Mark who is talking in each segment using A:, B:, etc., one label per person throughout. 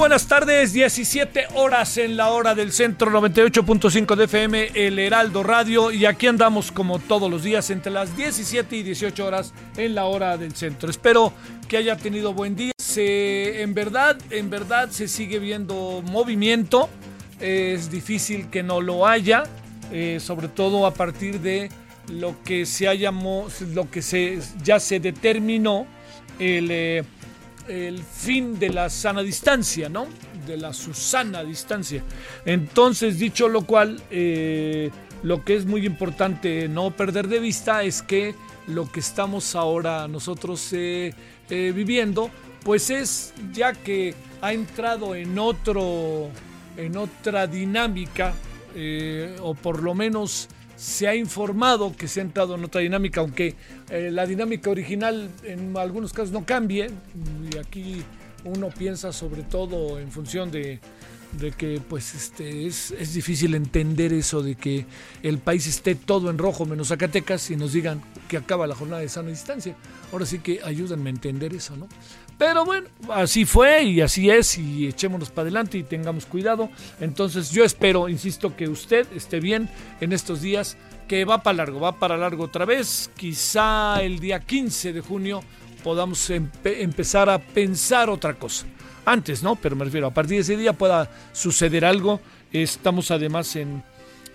A: Buenas tardes, 17 horas en la hora del centro 98.5 de FM, el Heraldo Radio, y aquí andamos como todos los días entre las 17 y 18 horas en la hora del centro. Espero que haya tenido buen día. Se, en verdad, en verdad se sigue viendo movimiento, es difícil que no lo haya, eh, sobre todo a partir de lo que se haya, lo que se, ya se determinó el... Eh, el fin de la sana distancia, ¿no? De la Susana distancia. Entonces, dicho lo cual, eh, lo que es muy importante no perder de vista es que lo que estamos ahora nosotros eh, eh, viviendo, pues es ya que ha entrado en otro, en otra dinámica, o por lo menos se ha informado que se ha entrado en otra dinámica, aunque eh, la dinámica original en algunos casos no cambie, y aquí uno piensa sobre todo en función de, de que pues este es, es, difícil entender eso de que el país esté todo en rojo menos Zacatecas y nos digan que acaba la jornada de sana distancia. Ahora sí que ayúdenme a entender eso, ¿no? Pero bueno, así fue y así es y echémonos para adelante y tengamos cuidado. Entonces yo espero, insisto, que usted esté bien en estos días, que va para largo, va para largo otra vez. Quizá el día 15 de junio podamos empezar a pensar otra cosa. Antes, ¿no? Pero me refiero, a partir de ese día pueda suceder algo. Estamos además en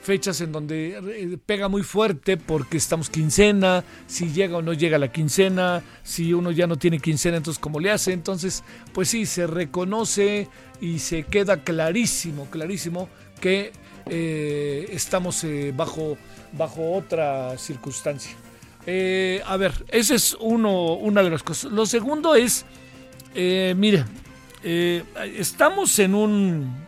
A: fechas en donde eh, pega muy fuerte porque estamos quincena, si llega o no llega la quincena, si uno ya no tiene quincena, entonces cómo le hace. Entonces, pues sí, se reconoce y se queda clarísimo, clarísimo que eh, estamos eh, bajo, bajo otra circunstancia. a ver, esa es uno, una de las cosas. Lo segundo es, mire, estamos en un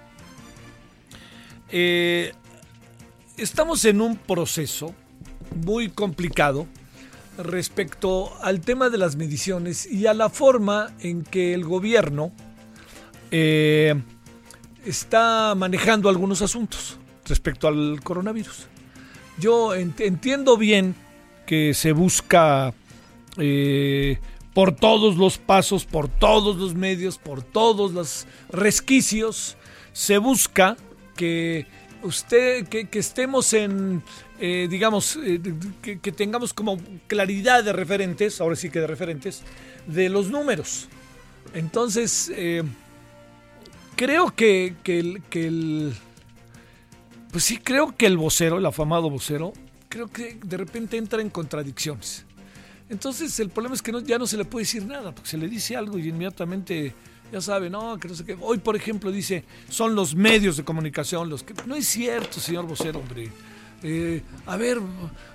A: estamos en un proceso muy complicado respecto al tema de las mediciones y a la forma en que el gobierno eh, está manejando algunos asuntos respecto al coronavirus. Yo entiendo bien que se busca eh, por todos los pasos, por todos los medios, por todos los resquicios, se busca que usted, que, estemos en, eh, digamos, eh, que, tengamos como claridad de referentes, ahora sí que de referentes, de los números. Entonces, eh, creo que, que, el, pues sí, creo que el vocero, el afamado vocero, creo que de repente entra en contradicciones. Entonces, el problema es que no, ya no se le puede decir nada, porque se le dice algo y inmediatamente ya sabe, no, que no sé qué. Hoy, por ejemplo, dice, son los medios de comunicación los que... No es cierto, señor vocero, hombre. Eh, a ver,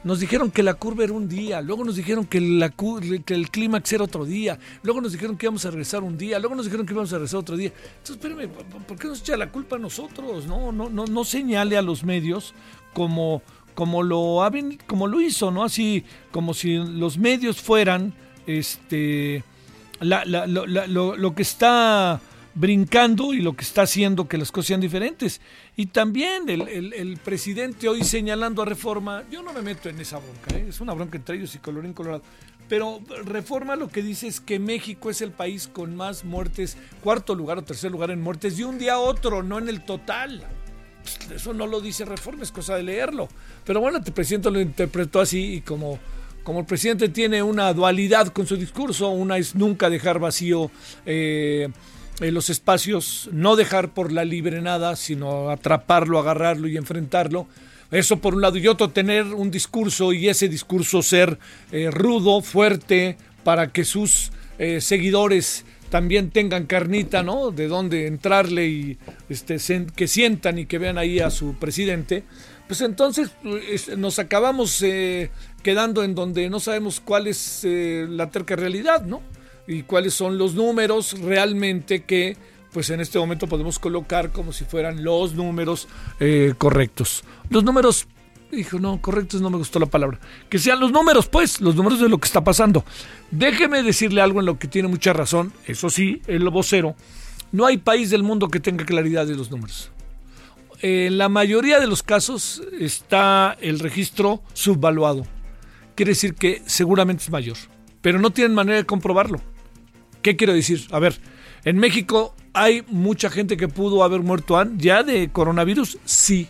A: nos dijeron que la curva era un día, luego nos dijeron que, la, que el clímax era otro día, luego nos dijeron que íbamos a regresar un día, luego nos dijeron que íbamos a regresar otro día. Entonces, espérame, ¿por qué nos echa la culpa a nosotros? No, no, no, no señale a los medios como, como, lo, como lo hizo, ¿no? Así como si los medios fueran, este lo, que está brincando y lo que está haciendo que las cosas sean diferentes. Y también el, presidente hoy señalando a Reforma, yo no me meto en esa bronca, ¿eh? es una bronca entre ellos y colorín colorado, pero Reforma lo que dice es que México es el país con más muertes, cuarto lugar o tercer lugar en muertes de un día a otro, no en el total. Pues, eso no lo dice Reforma, es cosa de leerlo. Pero bueno, el presidente lo interpretó así y como como el presidente tiene una dualidad con su discurso, una es nunca dejar vacío eh, eh, los espacios, no dejar por la libre nada, sino atraparlo, agarrarlo y enfrentarlo. Eso por un lado y otro, tener un discurso y ese discurso ser eh, rudo, fuerte, para que sus seguidores también tengan carnita, ¿no? De dónde entrarle y este, que sientan y que vean ahí a su presidente. Pues entonces nos acabamos eh, quedando en donde no sabemos cuál es la terca realidad, ¿no? Y cuáles son los números realmente que pues en este momento podemos colocar como si fueran los números eh, correctos. Los números, hijo, no, correctos no me gustó la palabra. Que sean los números, pues, los números de lo que está pasando. Déjeme decirle algo en lo que tiene mucha razón, eso sí, el vocero. No hay país del mundo que tenga claridad de los números. En la mayoría de los casos está el registro subvaluado. Quiere decir que seguramente es mayor, pero no tienen manera de comprobarlo. ¿Qué quiero decir? A ver, en México hay mucha gente que pudo haber muerto ya de coronavirus, sí.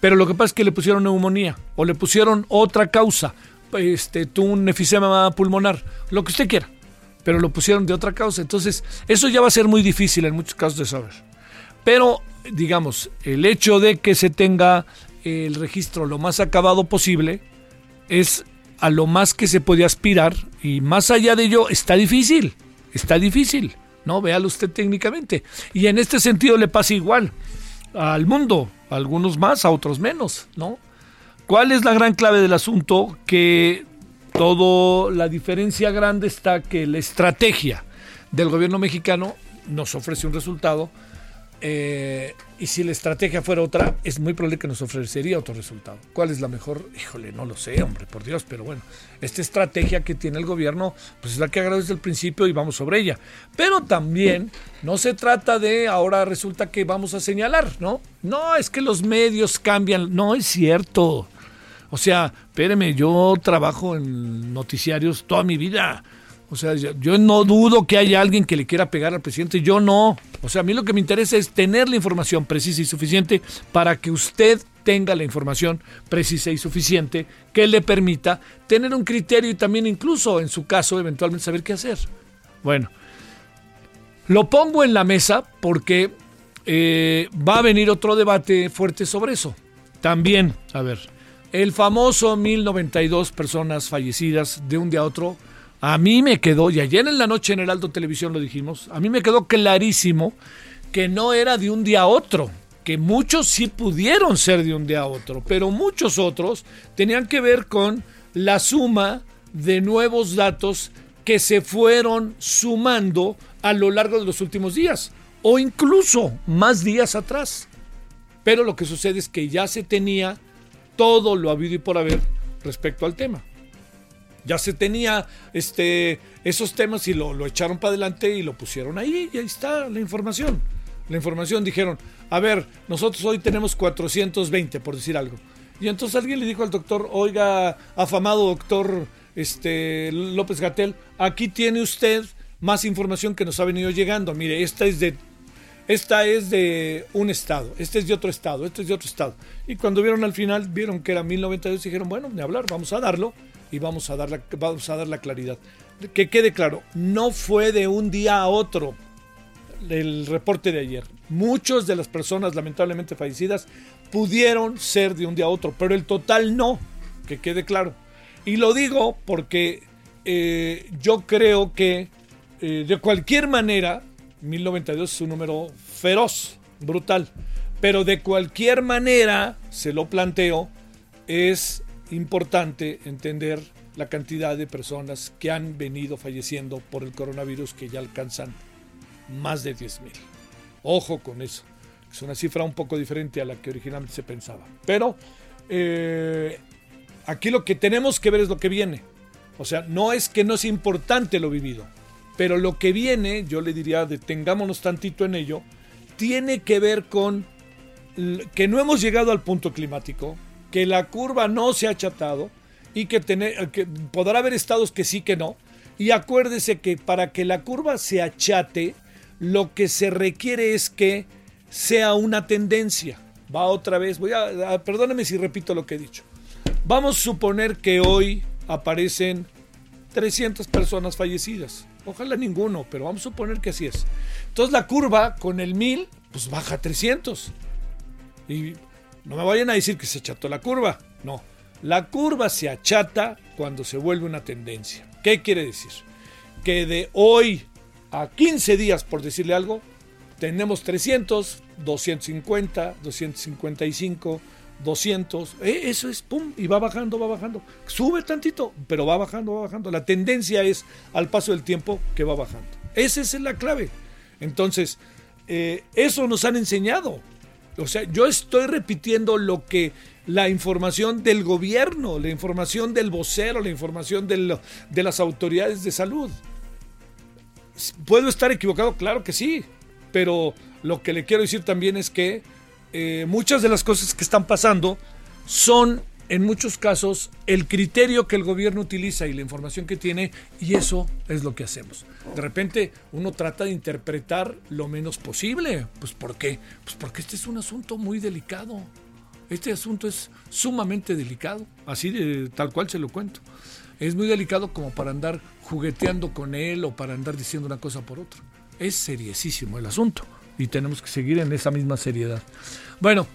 A: Pero lo que pasa es que le pusieron neumonía o le pusieron otra causa, este, un efisema pulmonar, lo que usted quiera. Pero lo pusieron de otra causa. Entonces, eso ya va a ser muy difícil en muchos casos de saber. Pero, digamos, el hecho de que se tenga el registro lo más acabado posible es a lo más que se puede aspirar y más allá de ello está difícil, está difícil. ¿no? Véalo usted técnicamente. Y en este sentido le pasa igual al mundo, a algunos más, a otros menos, ¿no? ¿Cuál es la gran clave del asunto? Que todo la diferencia grande está que la estrategia del gobierno mexicano nos ofrece un resultado eh, y si la estrategia fuera otra, es muy probable que nos ofrecería otro resultado. ¿Cuál es la mejor? Híjole, no lo sé, hombre, por Dios, pero bueno, esta estrategia que tiene el gobierno, pues es la que agarró desde el principio y vamos sobre ella. Pero también no se trata de ahora resulta que vamos a señalar, ¿no? No, es que los medios cambian, no es cierto. O sea, espéreme, yo trabajo en noticiarios toda mi vida. O sea, yo no dudo que haya alguien que le quiera pegar al presidente, yo no. O sea, a mí lo que me interesa es tener la información precisa y suficiente para que usted tenga la información precisa y suficiente que le permita tener un criterio y también incluso en su caso eventualmente saber qué hacer. Bueno, lo pongo en la mesa porque eh, va a venir otro debate fuerte sobre eso. También, a ver, el famoso 1092 personas fallecidas de un día a otro a mí me quedó, y ayer en la noche en el Alto Televisión lo dijimos, a mí me quedó clarísimo que no era de un día a otro, que muchos sí pudieron ser de un día a otro, pero muchos otros tenían que ver con la suma de nuevos datos que se fueron sumando a lo largo de los últimos días, o incluso más días atrás. Pero lo que sucede es que ya se tenía todo lo habido y por haber respecto al tema ya se tenía este, esos temas y lo, echaron para adelante y lo pusieron ahí y ahí está la información. La información dijeron, a ver, nosotros hoy tenemos 420, por decir algo. Y entonces alguien le dijo al doctor, oiga, afamado doctor este, López Gatel, aquí tiene usted más información que nos ha venido llegando. Mire, esta es de esta es de un estado, este es de otro estado, este es de otro estado. Y cuando vieron al final, vieron que era 1092 y dijeron, bueno, de hablar, vamos a darlo y vamos a dar la, vamos a dar la claridad. Que quede claro, no fue de un día a otro el reporte de ayer. Muchas de las personas lamentablemente fallecidas pudieron ser de un día a otro, pero el total no, que quede claro. Y lo digo porque eh, yo creo que eh, de cualquier manera, 1092 es un número feroz, brutal, pero de cualquier manera, se lo planteo, es importante entender la cantidad de personas que han venido falleciendo por el coronavirus que ya alcanzan más de 10.000. Ojo con eso. Es una cifra un poco diferente a la que originalmente se pensaba. Pero eh, aquí lo que tenemos que ver es lo que viene. O sea, no es que no es importante lo vivido, pero lo que viene, yo le diría, detengámonos tantito en ello, tiene que ver con que no hemos llegado al punto climático, que la curva no se ha achatado y que, tener, que podrá haber estados que sí que no. Y acuérdese que para que la curva se achate, lo que se requiere es que sea una tendencia. Va otra vez, voy a, perdóneme si repito lo que he dicho. Vamos a suponer que hoy aparecen 300 personas fallecidas. Ojalá ninguno, pero vamos a suponer que así es. Entonces la curva con el 1000, pues baja a 300. Y no me vayan a decir que se acható la curva. No, la curva se achata cuando se vuelve una tendencia. ¿Qué quiere decir? Que de hoy a 15 días, por decirle algo, tenemos 300, 250, 255, 200. eso es, pum, y va bajando, va bajando. Sube tantito, pero va bajando, va bajando. La tendencia es al paso del tiempo que va bajando. Esa es la clave. Entonces, eh, eso nos han enseñado. O sea, yo estoy repitiendo lo que la información del gobierno, la información del vocero, la información de las autoridades de salud. ¿Puedo estar equivocado? Claro que sí. Pero lo que le quiero decir también es que eh, muchas de las cosas que están pasando son en muchos casos el criterio que el gobierno utiliza y la información que tiene y eso es lo que hacemos. De repente uno trata de interpretar lo menos posible. Pues ¿por qué? Pues porque este es un asunto muy delicado. Este asunto es sumamente delicado, así de tal cual se lo cuento. Es muy delicado como para andar jugueteando con él o para andar diciendo una cosa por otra. Es seriosísimo el asunto y tenemos que seguir en esa misma seriedad. Bueno,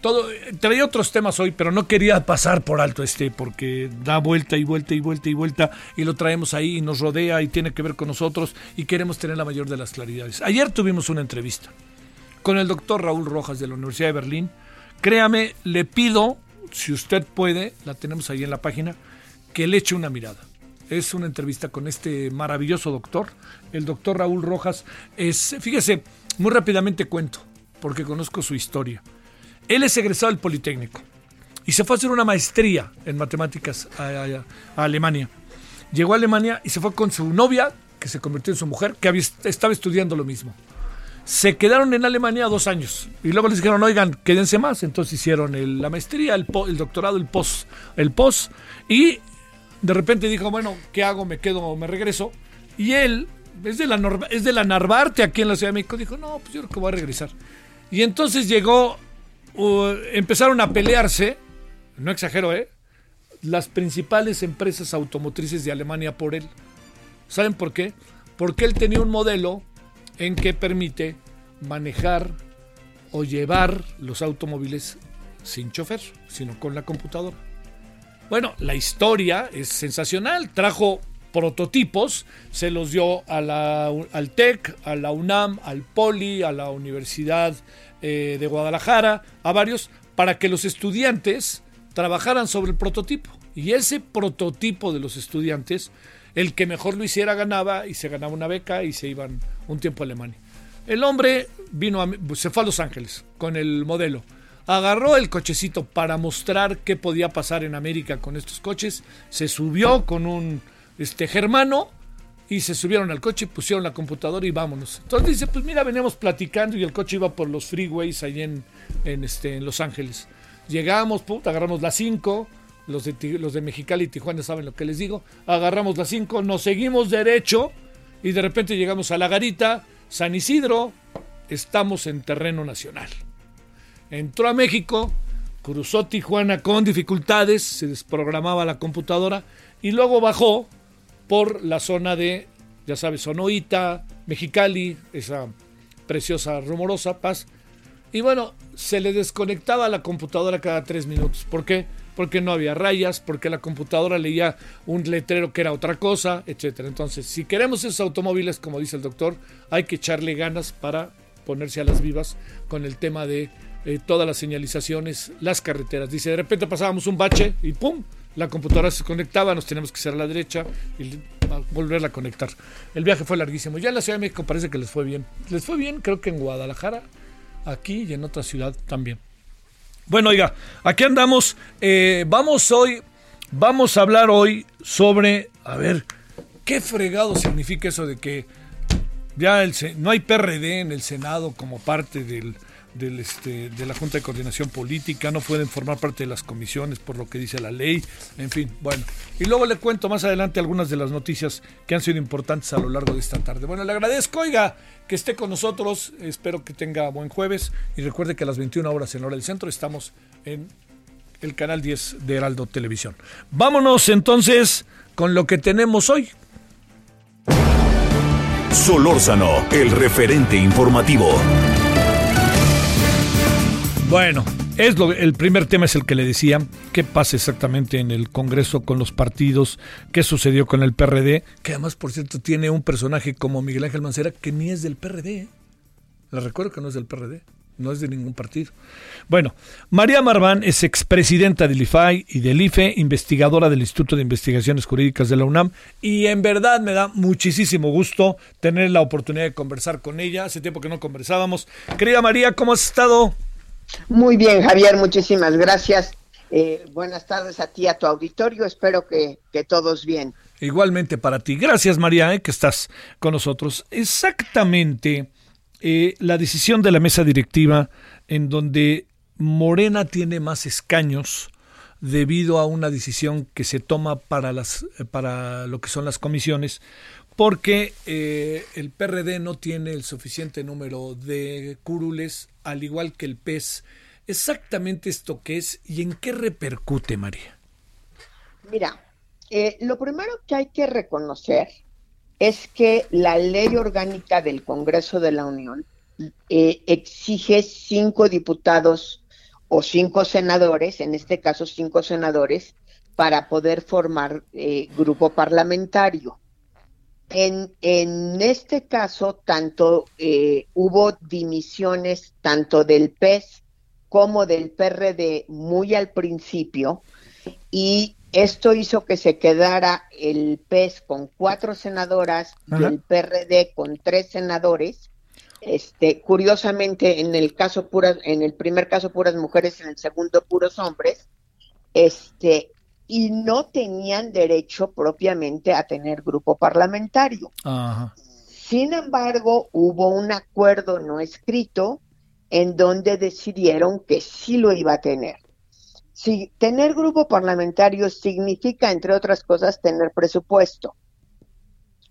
A: todo, traía otros temas hoy, pero no quería pasar por alto este porque da vuelta y vuelta y vuelta y vuelta y lo traemos ahí y nos rodea y tiene que ver con nosotros y queremos tener la mayor de las claridades. Ayer tuvimos una entrevista con el doctor Raúl Rojas de la Universidad de Berlín. Créame, le pido, si usted puede, la tenemos ahí en la página, que le eche una mirada. Es una entrevista con este maravilloso doctor. El doctor Raúl Rojas es, fíjese, muy rápidamente cuento, porque conozco su historia. Él es egresado del Politécnico y se fue a hacer una maestría en matemáticas a, Alemania. Llegó a Alemania y se fue con su novia, que se convirtió en su mujer, que estaba estudiando lo mismo. Se quedaron en Alemania dos años y luego les dijeron, oigan, quédense más. Entonces hicieron la maestría, el, doctorado, el post, el post. Y de repente dijo, bueno, ¿qué hago? ¿Me quedo o me regreso? Y él es de, la, es de la Narvarte aquí en la Ciudad de México. Dijo, no, pues yo creo que voy a regresar. Y entonces llegó, empezaron a pelearse, no exagero, ¿eh? Las principales empresas automotrices de Alemania por él. ¿Saben por qué? Porque él tenía un modelo en que permite manejar o llevar los automóviles sin chofer, sino con la computadora. Bueno, la historia es sensacional. Trajo prototipos, se los dio a la, al TEC, a la UNAM, al POLI, a la Universidad eh, de Guadalajara, a varios, para que los estudiantes trabajaran sobre el prototipo. Y ese prototipo de los estudiantes, el que mejor lo hiciera ganaba y se ganaba una beca y se iban un tiempo a Alemania. El hombre vino a, se fue a Los Ángeles con el modelo. Agarró el cochecito para mostrar qué podía pasar en América con estos coches. Se subió con un este germano y se subieron al coche, pusieron la computadora y vámonos. Entonces dice, pues mira, veníamos platicando y el coche iba por los freeways ahí en, en, este, en Los Ángeles. Llegamos, agarramos las 5, los de, los de Mexicali y Tijuana saben lo que les digo, agarramos las 5, nos seguimos derecho y de repente llegamos a La Garita, San Isidro, estamos en terreno nacional. Entró a México, cruzó Tijuana con dificultades, se desprogramaba la computadora y luego bajó por la zona de, ya sabes, Sonoita, Mexicali, esa preciosa, rumorosa paz. Y bueno, se le desconectaba la computadora cada tres minutos. ¿Por qué? Porque no había rayas, porque la computadora leía un letrero que era otra cosa, etc. Entonces, si queremos esos automóviles, como dice el doctor, hay que echarle ganas para ponerse a las vivas con el tema de eh, todas las señalizaciones, las carreteras. Dice, de repente pasábamos un bache y ¡pum! La computadora se conectaba, nos teníamos que hacer a la derecha y volverla a conectar. El viaje fue larguísimo. Ya en la Ciudad de México parece que les fue bien. Les fue bien, creo que en Guadalajara, aquí y en otra ciudad también. Bueno, oiga, aquí andamos. Eh, vamos hoy, vamos a hablar hoy sobre, a ver, ¿qué fregado significa eso de que ya no hay PRD en el Senado como parte del este, de la Junta de Coordinación Política, no pueden formar parte de las comisiones por lo que dice la ley, en fin, bueno. Y luego le cuento más adelante algunas de las noticias que han sido importantes a lo largo de esta tarde. Bueno, le agradezco, oiga, que esté con nosotros, espero que tenga buen jueves y recuerde que a las 21 horas en hora del centro estamos en el canal 10 de Heraldo Televisión. Vámonos entonces con lo que tenemos hoy.
B: Solórzano, el referente informativo.
A: Bueno, es lo, el primer tema es el que le decía, qué pasa exactamente en el Congreso con los partidos, qué sucedió con el PRD, que además, por cierto, tiene un personaje como Miguel Ángel Mancera que ni es del PRD. Le recuerdo que no es del PRD, no es de ningún partido. Bueno, María Marván es expresidenta del IFAI y del IFE, investigadora del Instituto de Investigaciones Jurídicas de la UNAM, y en verdad me da muchísimo gusto tener la oportunidad de conversar con ella. Hace tiempo que no conversábamos. Querida María, ¿cómo has estado?
C: Muy bien, Javier, muchísimas gracias. Eh, buenas tardes a ti, a tu auditorio. Espero que, que todos bien.
A: Igualmente para ti. Gracias, María, eh, que estás con nosotros. Exactamente eh, la decisión de la mesa directiva en donde Morena tiene más escaños debido a una decisión que se toma para las para lo que son las comisiones porque eh, el PRD no tiene el suficiente número de curules al igual que el PES. Exactamente esto que es y en qué repercute, María.
C: Mira, eh, lo primero que hay que reconocer es que la ley orgánica del Congreso de la Unión eh, exige cinco diputados o cinco senadores, en este caso cinco senadores, para poder formar eh, grupo parlamentario. En, en, este caso, tanto eh, hubo dimisiones tanto del PES como del PRD muy al principio y esto hizo que se quedara el PES con cuatro senadoras Ajá. y el PRD con tres senadores. Este, curiosamente, en el caso puras, en el primer caso puras mujeres, en el segundo puros hombres, este, y no tenían derecho propiamente a tener grupo parlamentario.
A: Ajá.
C: Sin embargo, hubo un acuerdo no escrito en donde decidieron que sí lo iba a tener. Si tener grupo parlamentario significa, entre otras cosas, tener presupuesto.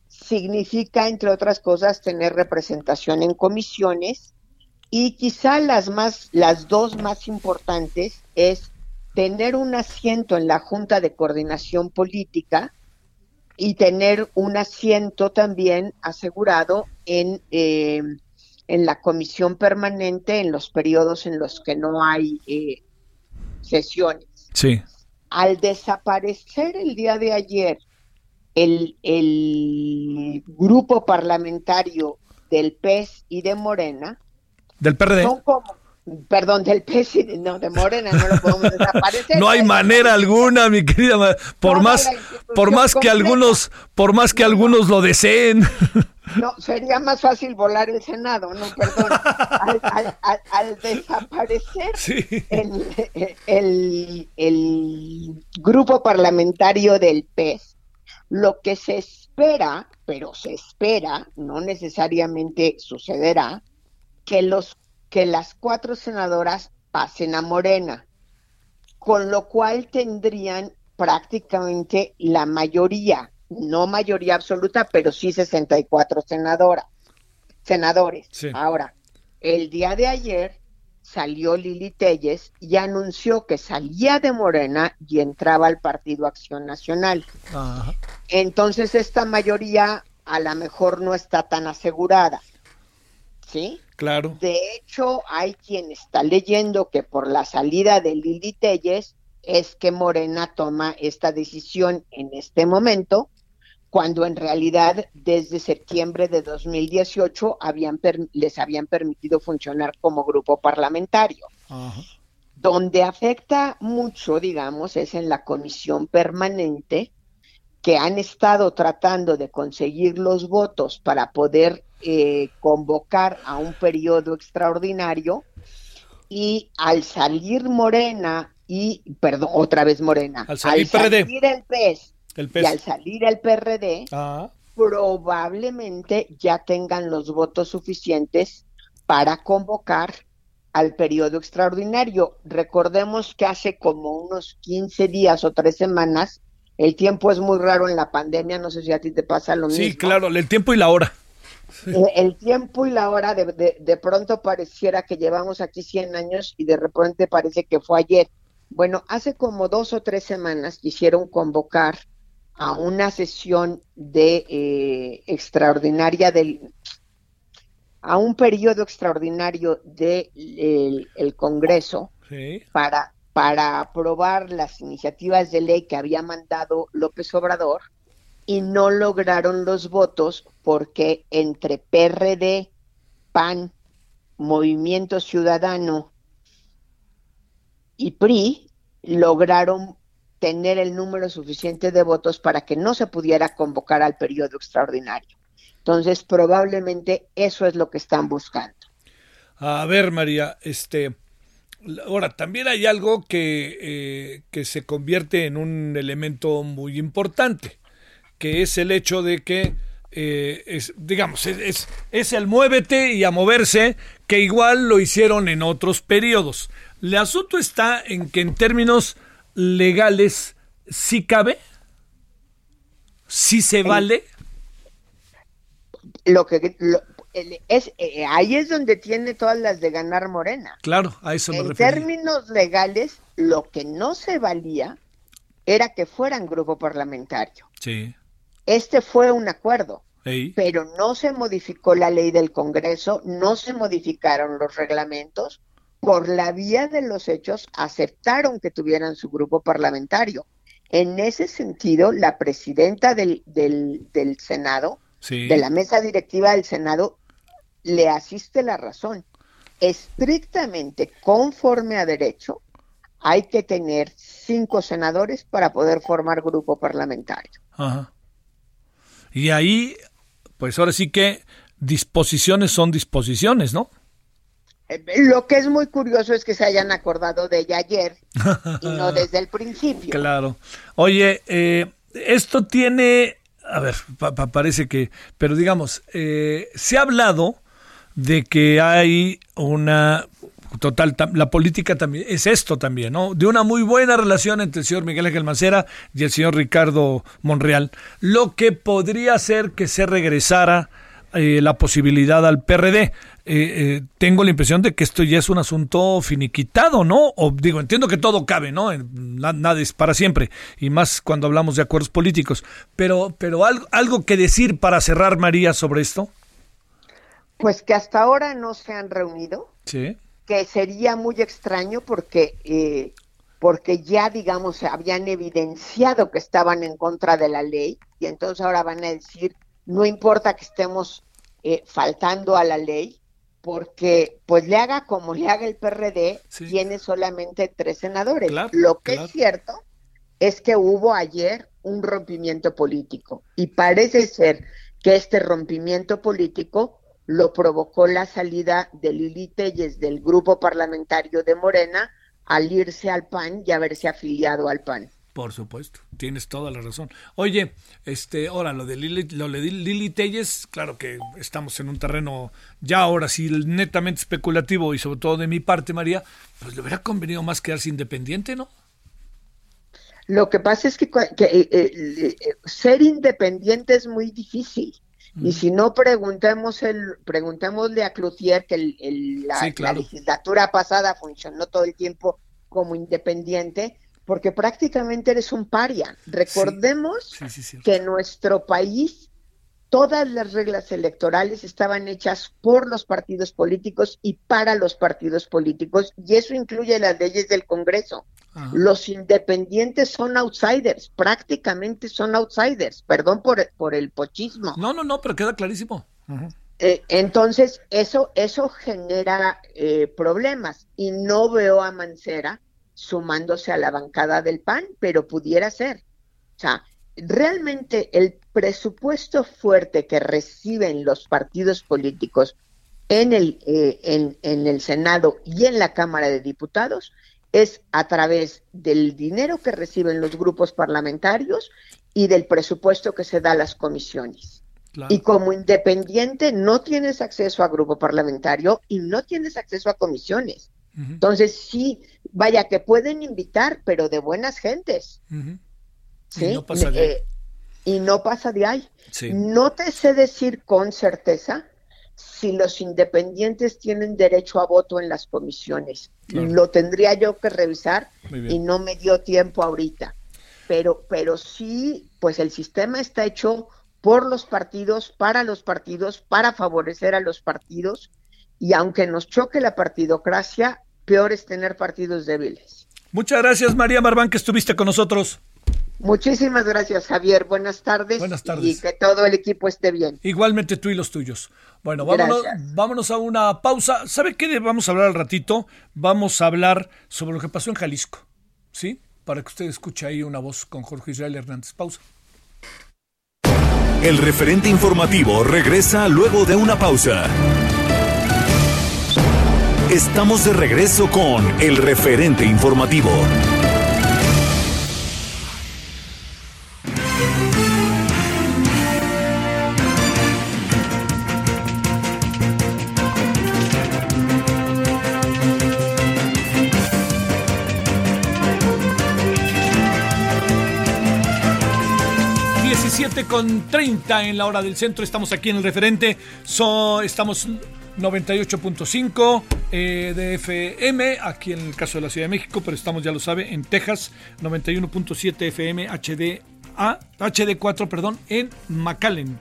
C: Significa, entre otras cosas, tener representación en comisiones y quizá las más, las dos más importantes es tener un asiento en la Junta de Coordinación Política y tener un asiento también asegurado en, eh, en la comisión permanente en los periodos en los que no hay eh, sesiones.
A: Sí.
C: Al desaparecer el día de ayer el, el grupo parlamentario del PES y de Morena,
A: del PRD.
C: Son como, perdón, del de, no, de Morena no lo podemos desaparecer.
A: no hay manera alguna, mi querida, por más, por más que algunos, por más que algunos lo deseen.
C: No, sería más fácil volar el Senado, no, perdón. Al, al- al- al desaparecer
A: Sí.
C: el, el- el grupo parlamentario del PES, lo que se espera, pero se espera, no necesariamente sucederá, que los que las cuatro senadoras pasen a Morena, con lo cual tendrían prácticamente la mayoría, no mayoría absoluta, pero sí 64 senadoras, senadores.
A: Sí.
C: Ahora, el día de ayer salió Lili Telles y anunció que salía de Morena y entraba al Partido Acción Nacional.
A: Ajá.
C: Entonces esta mayoría a lo mejor no está tan asegurada. ¿Sí?
A: Claro.
C: De hecho, hay quien está leyendo que por la salida de Lili Telles es que Morena toma esta decisión en este momento, cuando en realidad desde septiembre de 2018 habían per- les habían permitido funcionar como grupo parlamentario.
A: Ajá.
C: Donde afecta mucho, digamos, es en la comisión permanente que han estado tratando de conseguir los votos para poder eh, convocar a un periodo extraordinario y al salir Morena y, perdón, otra vez Morena,
A: Al salir
C: salir el PES
A: El
C: y
A: pez.
C: al salir el PRD,
A: Ah,
C: probablemente ya tengan los votos suficientes para convocar al periodo extraordinario. Recordemos que hace como unos 15 días o tres semanas, el tiempo es muy raro en la pandemia, no sé si a ti te pasa lo mismo.
A: sí, claro, el tiempo y la hora.
C: Eh, El tiempo y la hora de, de, de pronto pareciera que llevamos aquí 100 años y de repente parece que fue ayer. Bueno, hace como dos o tres semanas quisieron convocar a una sesión de eh, extraordinaria del a un periodo extraordinario del de el Congreso para, para aprobar las iniciativas de ley que había mandado López Obrador y no lograron los votos porque entre PRD, PAN, Movimiento Ciudadano y PRI lograron tener el número suficiente de votos para que no se pudiera convocar al periodo extraordinario. Entonces, probablemente eso es lo que están buscando.
A: A ver, María, este, ahora también hay algo que, eh, que se convierte en un elemento muy importante, que es el hecho de que eh, es, digamos, es, es, el muévete y a moverse, que igual lo hicieron en otros periodos. El asunto está en que en términos legales sí cabe, sí se vale.
C: Lo que es eh, ahí es donde tiene todas las de ganar Morena.
A: Claro, a eso me
C: En términos legales, lo que no se valía era que fueran grupo parlamentario.
A: Sí.
C: Este fue un acuerdo. Pero no se modificó la ley del Congreso, no se modificaron los reglamentos, por la vía de los hechos aceptaron que tuvieran su grupo parlamentario. En ese sentido, la presidenta del, del, Senado, de la mesa directiva del Senado, le asiste la razón. Estrictamente conforme a derecho, hay que tener cinco senadores para poder formar grupo parlamentario.
A: Y ahí, pues ahora sí que disposiciones son disposiciones, ¿no?
C: Lo que es muy curioso es que se hayan acordado de ella ayer y no desde el principio.
A: Claro. Oye, eh, esto tiene, a ver, parece que, pero digamos, eh, se ha hablado de que hay una total, la política también es esto también, ¿no? De una muy buena relación entre el señor Miguel Ángel Mancera y el señor Ricardo Monreal, lo que podría hacer que se regresara eh, la posibilidad al PRD. Eh, eh, tengo la impresión de que esto ya es un asunto finiquitado, ¿no? O digo, entiendo que todo cabe, ¿no? Nada es para siempre, y más cuando hablamos de acuerdos políticos. Pero, pero algo, algo que decir para cerrar, María, sobre esto.
C: Pues que hasta ahora no se han reunido.
A: Sí.
C: Que sería muy extraño porque, eh, porque ya, digamos, habían evidenciado que estaban en contra de la ley y entonces ahora van a decir, no importa que estemos faltando a la ley, porque pues le haga como le haga el PRD, tiene solamente tres senadores. Lo que es cierto es que hubo ayer un rompimiento político y parece ser que este rompimiento político lo provocó la salida de Lili Telles del grupo parlamentario de Morena al irse al PAN y haberse afiliado al PAN.
A: Por supuesto, tienes toda la razón. Oye, este, ahora lo de Lili, lo de Lili Telles, claro que estamos en un terreno ya ahora sí netamente especulativo y sobre todo de mi parte, María, pues le hubiera convenido más quedarse independiente, ¿no?
C: Lo que pasa es que, eh, eh, ser independiente es muy difícil. Y si no preguntemos el, preguntémosle a Cloutier que la legislatura pasada funcionó todo el tiempo como independiente, porque prácticamente eres un paria. Recordemos que nuestro país todas las reglas electorales estaban hechas por los partidos políticos y para los partidos políticos, y eso incluye las leyes del Congreso. Los independientes son outsiders, prácticamente son outsiders, perdón por, por el pochismo.
A: No, no, no, pero queda clarísimo.
C: Eh, entonces, eso, eso genera eh, problemas y no veo a Mancera sumándose a la bancada del PAN, pero pudiera ser. O sea, realmente el presupuesto fuerte que reciben los partidos políticos en el, eh, en, en el Senado y en la Cámara de Diputados es a través del dinero que reciben los grupos parlamentarios y del presupuesto que se da a las comisiones. Y como independiente no tienes acceso a grupo parlamentario y no tienes acceso a comisiones. Entonces, sí, vaya que pueden invitar, pero de buenas gentes. ¿sí? No pasa. Eh, y no pasa de ahí. No te sé decir con certeza si los independientes tienen derecho a voto en las comisiones. Lo tendría yo que revisar y no me dio tiempo ahorita. pero, pero sí, pues el sistema está hecho por los partidos, para los partidos, para favorecer a los partidos, y aunque nos choque la partidocracia, peor es tener partidos débiles.
A: Muchas gracias, María Marván, que estuviste con nosotros.
C: Muchísimas gracias, Javier. Buenas tardes.
A: Buenas tardes.
C: Y que todo el equipo esté bien.
A: Igualmente tú y los tuyos. Bueno, vámonos, vámonos a una pausa. ¿Sabe qué vamos a hablar al ratito? Vamos a hablar sobre lo que pasó en Jalisco. ¿Sí? Para que usted escuche ahí una voz con Jorge Israel Hernández. Pausa.
B: El referente informativo regresa luego de una pausa. Estamos de regreso con el referente informativo.
A: Con 30 en la hora del centro. Estamos aquí en el referente. So, estamos 98.5 eh, de FM, aquí en el caso de la Ciudad de México, pero estamos, ya lo sabe, en Texas, 91.7 FM HD A, HD4, perdón, en McAllen,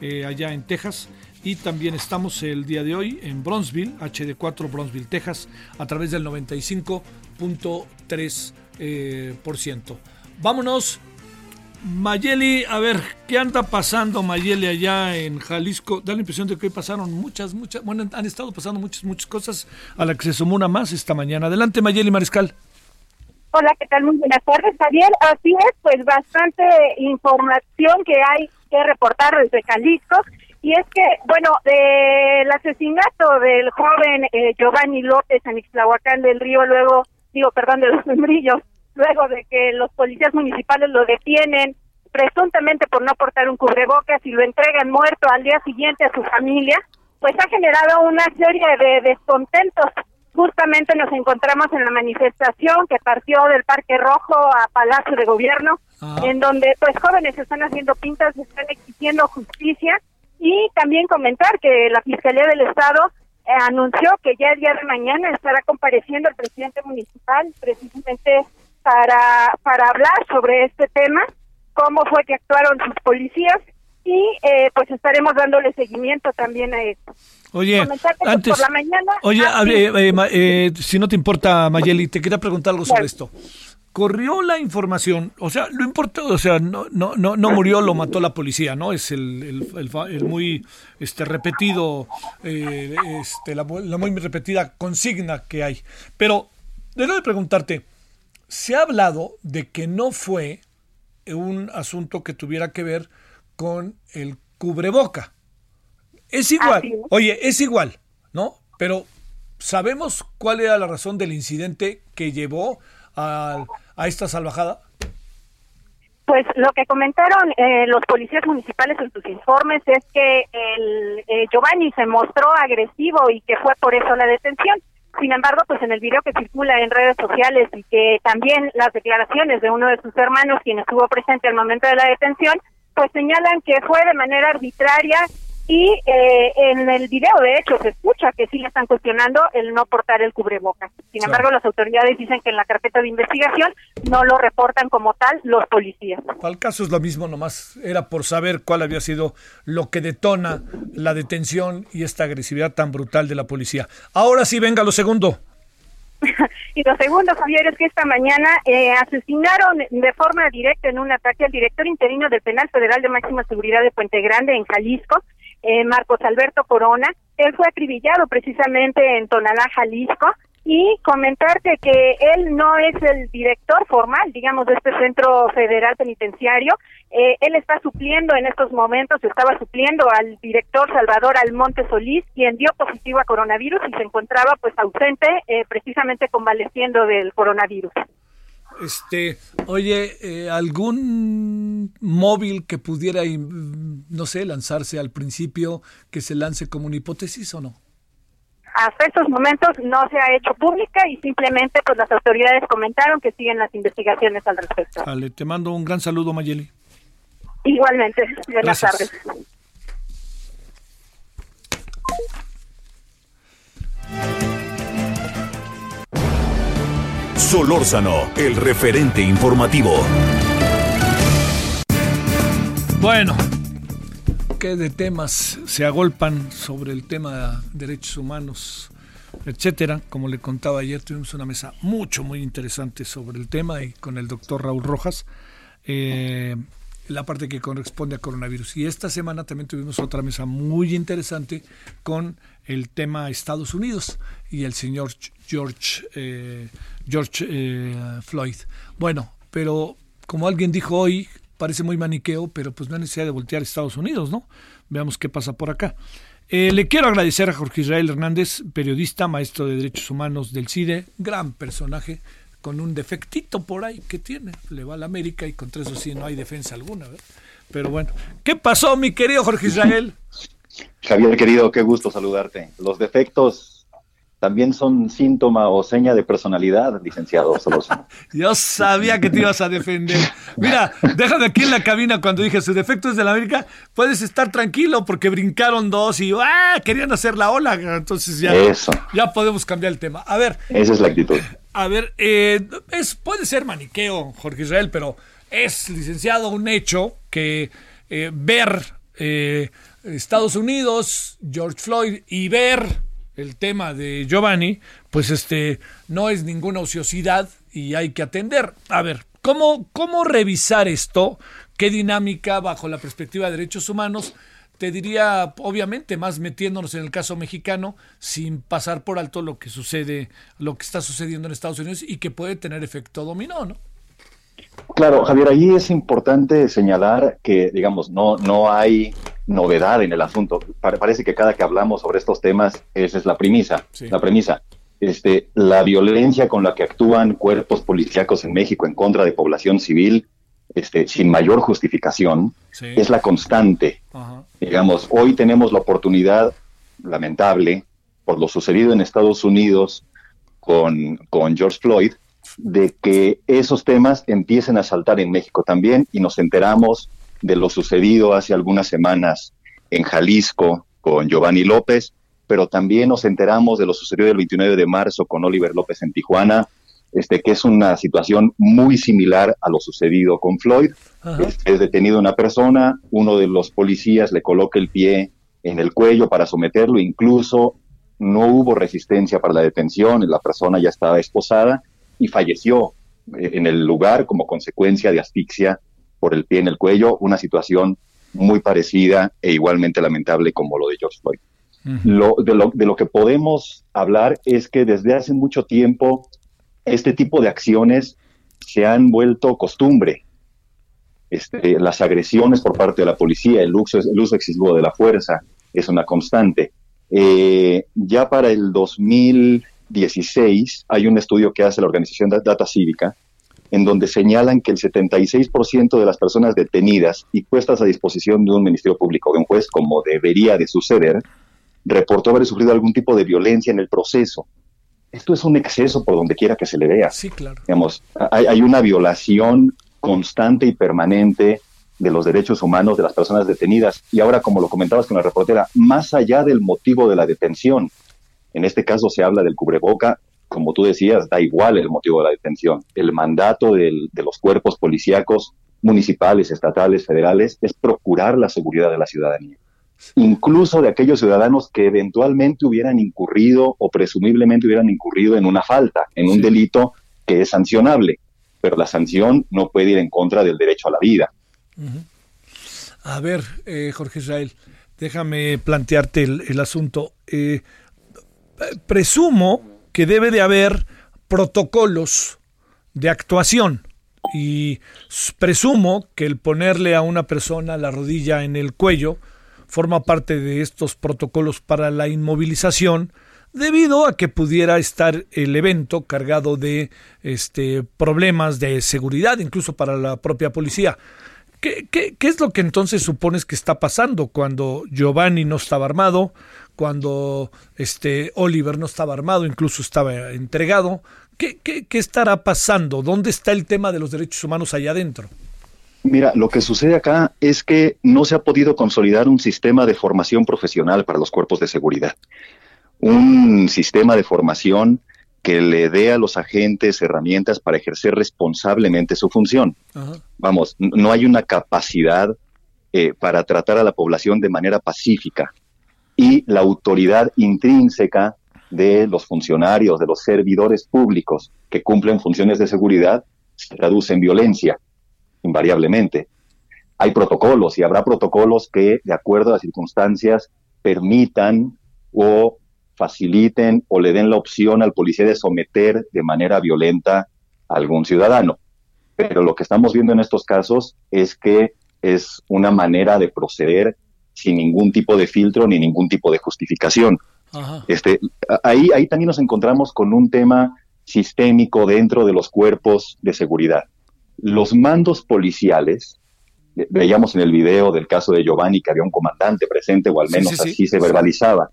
A: eh, allá en Texas. Y también estamos el día de hoy en Bronzeville, HD4 Bronzeville, Texas, a través del 95.3%. Eh. Vámonos Mayeli, a ver, ¿qué anda pasando Mayeli allá en Jalisco? Da la impresión de que hoy pasaron muchas, muchas, bueno, han estado pasando muchas, muchas cosas a la que se sumó una más esta mañana. Adelante, Mayeli Mariscal.
D: Hola, ¿qué tal? Muy buenas tardes, Javier. Así es, pues bastante información que hay que reportar desde Jalisco. Y es que, bueno, el asesinato del joven eh, Giovanni López en Ixtlahuacán del Río, luego, digo, perdón, de los membrillos, luego de que los policías municipales lo detienen presuntamente por no portar un cubrebocas y lo entregan muerto al día siguiente a su familia, pues ha generado una serie de descontentos. Justamente nos encontramos en la manifestación que partió del Parque Rojo a Palacio de Gobierno, ah. en donde pues jóvenes están haciendo pintas, están exigiendo justicia y también comentar que la Fiscalía del Estado eh, anunció que ya el día de mañana estará compareciendo el presidente municipal precisamente para, para hablar sobre este tema, cómo fue que actuaron sus policías y eh, pues estaremos dándole seguimiento también a esto.
A: Oye, antes, por la mañana, oye, ah, eh, eh, si no te importa, Mayeli, te quería preguntar algo sobre esto. Corrió la información, o sea, lo importa, o sea, no, no, no, no murió, lo mató la policía, ¿no? Es el, el, el, muy este repetido, este, la, la, muy repetida consigna que hay. Pero, debo preguntarte, se ha hablado de que no fue un asunto que tuviera que ver con el cubreboca. Es igual, oye, es igual, ¿no? Pero ¿sabemos cuál era la razón del incidente que llevó a, esta salvajada?
D: Pues lo que comentaron eh, los policías municipales en sus informes es que el eh, Giovanni se mostró agresivo y que fue por eso la detención. Sin embargo, pues en el video que circula en redes sociales y que también las declaraciones de uno de sus hermanos, quien estuvo presente al momento de la detención, pues señalan que fue de manera arbitraria y eh, en el video, de hecho, se escucha que sí le están cuestionando el no portar el cubrebocas. Sin embargo, las autoridades dicen que en la carpeta de investigación no lo reportan como tal los policías.
A: Al caso es lo mismo, nomás era por saber cuál había sido lo que detona la detención y esta agresividad tan brutal de la policía. Ahora sí, venga lo segundo.
D: y lo segundo, Javier, es que esta mañana eh, asesinaron de forma directa en un ataque al director interino del Penal Federal de Máxima Seguridad de Puente Grande, en Jalisco, eh, Marcos Alberto Corona. Él fue acribillado precisamente en Tonalá, Jalisco, y comentarte que él no es el director formal, digamos, de este centro federal penitenciario. Eh, él está supliendo en estos momentos, estaba supliendo al director Salvador Almonte Solís, quien dio positivo a coronavirus y se encontraba pues ausente, eh, precisamente convaleciendo del coronavirus.
A: Este, oye, eh, ¿algún móvil que pudiera, no sé, lanzarse al principio, que se lance como una hipótesis o no?
D: Hasta estos momentos no se ha hecho pública y simplemente pues las autoridades comentaron que siguen las investigaciones al respecto.
A: Vale, te mando un gran saludo, Mayeli.
D: Igualmente, buenas tardes.
B: Solórzano, el referente informativo.
A: Bueno, qué de temas se agolpan sobre el tema de derechos humanos, etcétera. Como le contaba ayer, tuvimos una mesa mucho, muy interesante sobre el tema y con el doctor Raúl Rojas. Eh, la parte que corresponde a coronavirus. Y esta semana también tuvimos otra mesa muy interesante con el tema Estados Unidos y el señor George, eh, George eh, Floyd. Bueno, pero como alguien dijo hoy, parece muy maniqueo, pero pues no hay necesidad de voltear a Estados Unidos, ¿no? Veamos qué pasa por acá. Eh, le quiero agradecer a Jorge Israel Hernández, periodista, maestro de Derechos Humanos del CIDE, gran personaje, con un defectito por ahí que tiene. Le va a la América y contra eso sí no hay defensa alguna. Pero bueno, ¿qué pasó, mi querido Jorge Israel?
E: Javier, querido, qué gusto saludarte. Los defectos también son síntoma o seña de personalidad, licenciado
A: Yo sabía que te ibas a defender. Mira, déjame aquí en la cabina cuando dije su defecto es de la América, puedes estar tranquilo porque brincaron dos y ¡ah! querían hacer la ola. Entonces ya, ya podemos cambiar el tema. A ver.
E: Esa es la actitud.
A: A ver, eh, es, puede ser maniqueo, Jorge Israel, pero es licenciado un hecho que eh, ver eh, Estados Unidos, George Floyd y ver el tema de Giovanni, pues este no es ninguna ociosidad y hay que atender. A ver, ¿cómo, cómo revisar esto? ¿Qué dinámica bajo la perspectiva de derechos humanos? Te diría, obviamente, más metiéndonos en el caso mexicano, sin pasar por alto lo que sucede, lo que está sucediendo en Estados Unidos y que puede tener efecto dominó, ¿no?
E: Claro, Javier, ahí es importante señalar que, digamos, no, no hay novedad en el asunto. Parece que cada que hablamos sobre estos temas, esa es la premisa, la premisa. Este, la violencia con la que actúan cuerpos policíacos en México en contra de población civil, este, sin mayor justificación, es la constante. Digamos, hoy tenemos la oportunidad, lamentable, por lo sucedido en Estados Unidos con, con George Floyd, de que esos temas empiecen a saltar en México también y nos enteramos de lo sucedido hace algunas semanas en Jalisco con Giovanni López, pero también nos enteramos de lo sucedido el 29 de marzo con Oliver López en Tijuana, este, que es una situación muy similar a lo sucedido con Floyd. Es, detenido una persona, uno de los policías le coloca el pie en el cuello para someterlo, incluso no hubo resistencia para la detención, la persona ya estaba esposada y falleció eh, en el lugar como consecuencia de asfixia por el pie en el cuello, una situación muy parecida e igualmente lamentable como lo de George Floyd. lo, de, lo, de lo que podemos hablar es que desde hace mucho tiempo este tipo de acciones se han vuelto costumbre. Este, las agresiones por parte de la policía, el uso, el excesivo de la fuerza es una constante. Eh, ya para el 2016 hay un estudio que hace la organización Data Cívica en donde señalan que el 76% de las personas detenidas y puestas a disposición de un ministerio público, de un juez, como debería de suceder, reportó haber sufrido algún tipo de violencia en el proceso. Esto es un exceso por donde quiera que se le vea.
A: Sí, claro.
E: Digamos, hay, hay una violación constante y permanente de los derechos humanos de las personas detenidas. Y ahora, como lo comentabas con la reportera, más allá del motivo de la detención, en este caso se habla del cubreboca, como tú decías, da igual el motivo de la detención. El mandato de los cuerpos policíacos municipales, estatales, federales, es procurar la seguridad de la ciudadanía. Incluso de aquellos ciudadanos que eventualmente hubieran incurrido o presumiblemente hubieran incurrido en una falta, en un delito que es sancionable. Pero la sanción no puede ir en contra del derecho a la vida.
A: A ver, eh, Jorge Israel, déjame plantearte el, asunto. Eh, presumo que debe de haber protocolos de actuación y presumo que el ponerle a una persona la rodilla en el cuello forma parte de estos protocolos para la inmovilización debido a que pudiera estar el evento cargado de este problemas de seguridad incluso para la propia policía. ¿Qué, qué, qué es lo que entonces supones que está pasando cuando Giovanni no estaba armado, cuando este Oliver no estaba armado, incluso estaba entregado. ¿Qué, qué, estará pasando? ¿Dónde está el tema de los derechos humanos allá adentro?
E: Mira, lo que sucede acá es que no se ha podido consolidar un sistema de formación profesional para los cuerpos de seguridad. Un sistema de formación que le dé a los agentes herramientas para ejercer responsablemente su función. Vamos, no hay una capacidad eh, para tratar a la población de manera pacífica y la autoridad intrínseca de los funcionarios, de los servidores públicos que cumplen funciones de seguridad se traduce en violencia, invariablemente. Hay protocolos y habrá protocolos que, de acuerdo a las circunstancias, permitan o faciliten o le den la opción al policía de someter de manera violenta a algún ciudadano. Pero lo que estamos viendo en estos casos es que es una manera de proceder sin ningún tipo de filtro ni ningún tipo de justificación. Este, ahí, ahí también nos encontramos con un tema sistémico dentro de los cuerpos de seguridad. Los mandos policiales, veíamos en el video del caso de Giovanni que había un comandante presente, o al menos así se verbalizaba.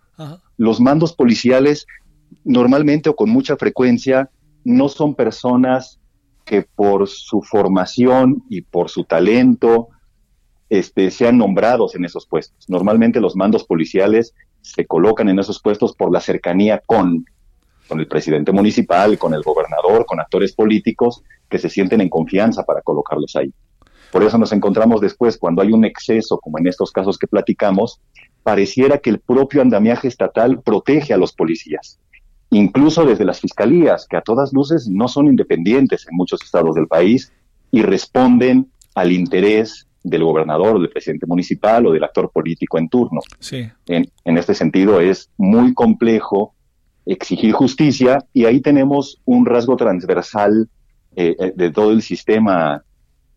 E: Los mandos policiales normalmente o con mucha frecuencia no son personas que por su formación y por su talento este, sean nombrados en esos puestos. Normalmente los mandos policiales se colocan en esos puestos por la cercanía con, con el presidente municipal, con el gobernador, con actores políticos que se sienten en confianza para colocarlos ahí. Por eso nos encontramos después, cuando hay un exceso, como en estos casos que platicamos, pareciera que el propio andamiaje estatal protege a los policías, incluso desde las fiscalías, que a todas luces no son independientes en muchos estados del país y responden al interés del gobernador, del presidente municipal o del actor político en turno.
A: Sí.
E: En, en este sentido es muy complejo exigir justicia y ahí tenemos un rasgo transversal eh, eh, de todo el sistema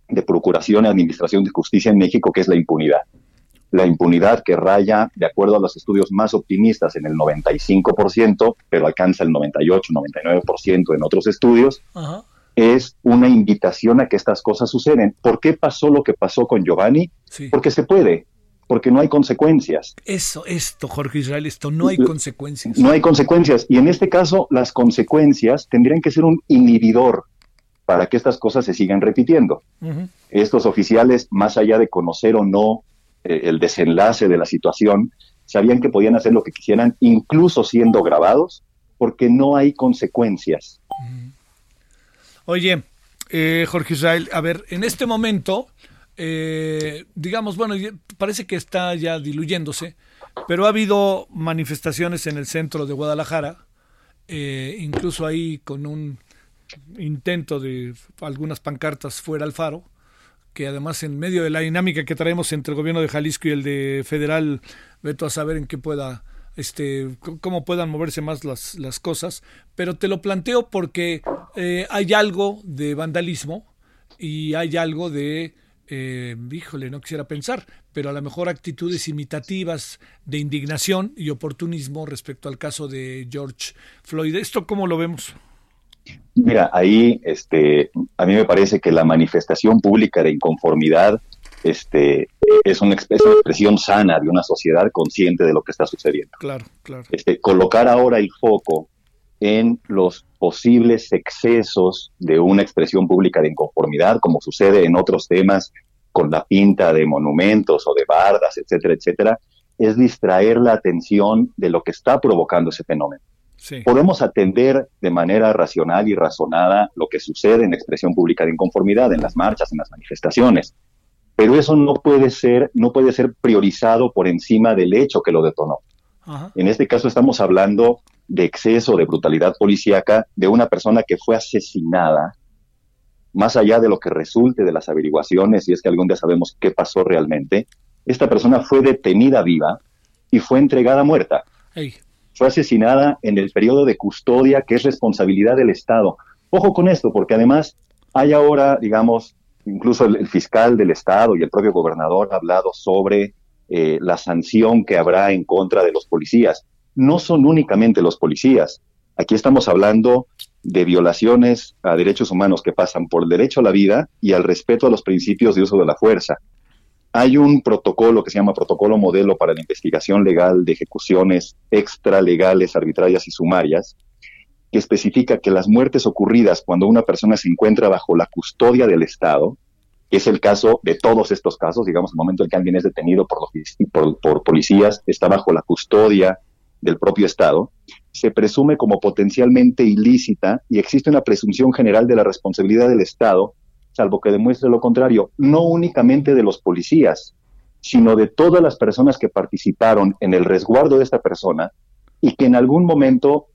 E: de procuración y administración de justicia en México, que es la impunidad. La impunidad que raya, de acuerdo a los estudios más optimistas, en el 95%, pero alcanza el 98, 99% en otros estudios,
A: Ajá
E: es una invitación a que estas cosas suceden. ¿Por qué pasó lo que pasó con Giovanni?
A: Sí.
E: Porque se puede, porque no hay consecuencias.
A: Eso, esto, Jorge Israel, esto, no hay consecuencias.
E: No hay consecuencias. Y en este caso, las consecuencias tendrían que ser un inhibidor para que estas cosas se sigan repitiendo. Estos oficiales, más allá de conocer o no eh, el desenlace de la situación, sabían que podían hacer lo que quisieran, incluso siendo grabados, porque no hay consecuencias.
A: Oye, eh, Jorge Israel, a ver, en este momento, eh, digamos, bueno, parece que está ya diluyéndose, pero ha habido manifestaciones en el centro de Guadalajara, eh, incluso ahí con un intento de algunas pancartas fuera al faro, que además en medio de la dinámica que traemos entre el gobierno de Jalisco y el de federal, veto a saber en qué pueda, este, cómo puedan moverse más las, las cosas, pero te lo planteo porque eh, hay algo de vandalismo y hay algo de, eh, híjole, no quisiera pensar, pero a lo mejor actitudes imitativas de indignación y oportunismo respecto al caso de George Floyd. ¿Esto cómo lo vemos?
E: Mira, ahí este, a mí me parece que la manifestación pública de inconformidad este, es, una, exp- es una expresión sana de una sociedad consciente de lo que está sucediendo.
A: Claro, claro.
E: Este, colocar ahora el foco en los posibles excesos de una expresión pública de inconformidad, como sucede en otros temas con la pinta de monumentos o de bardas, etcétera, etcétera, es distraer la atención de lo que está provocando ese fenómeno.
A: Sí.
E: Podemos atender de manera racional y razonada lo que sucede en la expresión pública de inconformidad, en las marchas, en las manifestaciones, pero eso no puede ser, no puede ser priorizado por encima del hecho que lo detonó.
A: Ajá.
E: En este caso estamos hablando de exceso de brutalidad policíaca de una persona que fue asesinada, más allá de lo que resulte de las averiguaciones, y es que algún día sabemos qué pasó realmente, esta persona fue detenida viva y fue entregada muerta. Fue asesinada en el periodo de custodia que es responsabilidad del Estado. Ojo con esto, porque además hay ahora, digamos, incluso el, el fiscal del Estado y el propio gobernador ha hablado sobre eh, la sanción que habrá en contra de los policías. No son únicamente los policías. Aquí estamos hablando de violaciones a derechos humanos que pasan por el derecho a la vida y al respeto a los principios de uso de la fuerza. Hay un protocolo que se llama Protocolo Modelo para la Investigación Legal de Ejecuciones Extralegales, Arbitrarias y Sumarias, que especifica que las muertes ocurridas cuando una persona se encuentra bajo la custodia del Estado, que es el caso de todos estos casos, digamos, el momento en que alguien es detenido por, los, por, por policías, está bajo la custodia del propio Estado, se presume como potencialmente ilícita y existe una presunción general de la responsabilidad del Estado, salvo que demuestre lo contrario, no únicamente de los policías, sino de todas las personas que participaron en el resguardo de esta persona y que en algún momento,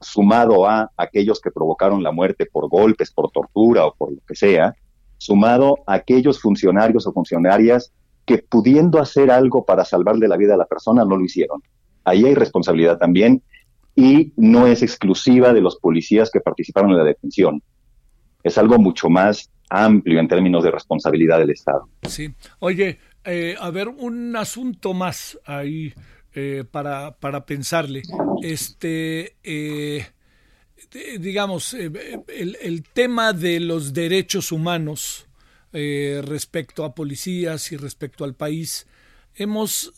E: sumado a aquellos que provocaron la muerte por golpes, por tortura o por lo que sea, sumado a aquellos funcionarios o funcionarias que pudiendo hacer algo para salvarle la vida a la persona, no lo hicieron. Ahí hay responsabilidad también y no es exclusiva de los policías que participaron en la detención. Es algo mucho más amplio en términos de responsabilidad del Estado.
A: Sí. Oye, eh, a ver, un asunto más ahí eh, para, para pensarle. Este, eh, digamos, el, el, tema de los derechos humanos respecto a policías y respecto al país. Hemos,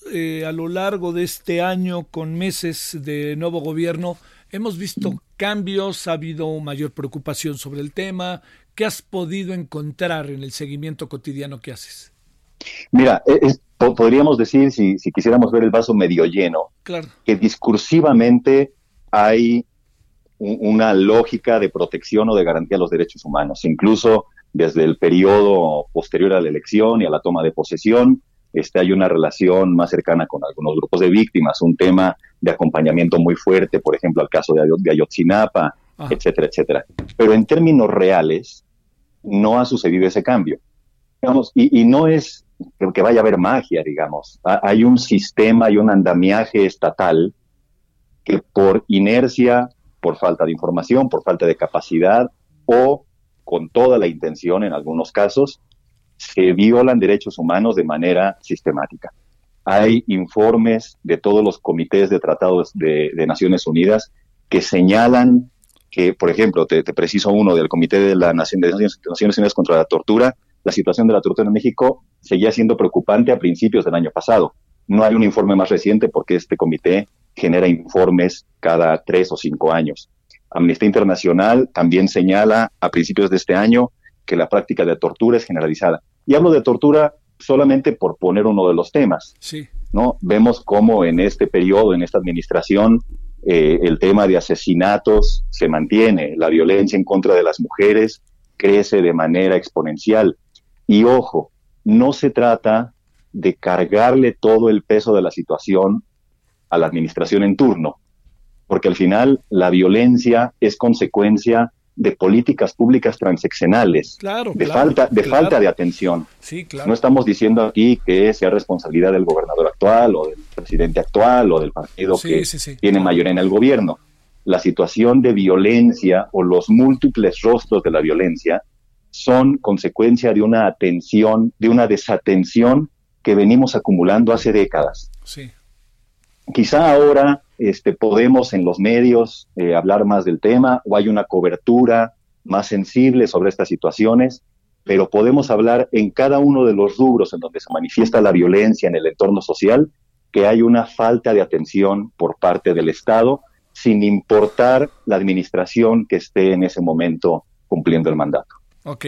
A: a lo largo de este año, con meses de nuevo gobierno, hemos visto cambios, ha habido mayor preocupación sobre el tema. ¿Qué has podido encontrar en el seguimiento cotidiano que haces?
E: Mira, e, podríamos decir, si, quisiéramos ver el vaso medio lleno, que discursivamente hay una lógica de protección o de garantía de los derechos humanos, incluso desde el periodo posterior a la elección y a la toma de posesión, este, hay una relación más cercana con algunos grupos de víctimas, un tema de acompañamiento muy fuerte, por ejemplo, al caso de, Ayotzinapa, etcétera, etcétera. Pero en términos reales, no ha sucedido ese cambio. y, no es que vaya a haber magia, digamos. Hay un sistema y un andamiaje estatal que por inercia, por falta de información, por falta de capacidad o con toda la intención en algunos casos, se violan derechos humanos de manera sistemática. Hay informes de todos los comités de tratados de, Naciones Unidas que señalan que, por ejemplo, te, preciso uno del Comité de, la Nación, de Naciones Unidas contra la Tortura, la situación de la tortura en México seguía siendo preocupante a principios del año pasado. No hay un informe más reciente porque este comité genera informes cada tres o cinco años. Amnistía Internacional también señala a principios de este año que la práctica de tortura es generalizada. Y hablo de tortura solamente por poner uno de los temas.
A: Sí.
E: ¿no? Vemos cómo en este periodo, en esta administración, eh, el tema de asesinatos se mantiene, la violencia en contra de las mujeres crece de manera exponencial. Y ojo, no se trata de cargarle todo el peso de la situación a la administración en turno, porque al final la violencia es consecuencia de políticas públicas transeccionales, de falta de falta de atención. No estamos diciendo aquí que sea responsabilidad del gobernador actual o del presidente actual o del partido que tiene mayoría en el gobierno. La situación de violencia o los múltiples rostros de la violencia son consecuencia de una atención, de una desatención que venimos acumulando hace décadas.
A: Sí.
E: Quizá ahora este, podemos en los medios eh, hablar más del tema o hay una cobertura más sensible sobre estas situaciones, pero podemos hablar en cada uno de los rubros en donde se manifiesta la violencia en el entorno social, que hay una falta de atención por parte del Estado, sin importar la administración que esté en ese momento cumpliendo el mandato.
A: Ok,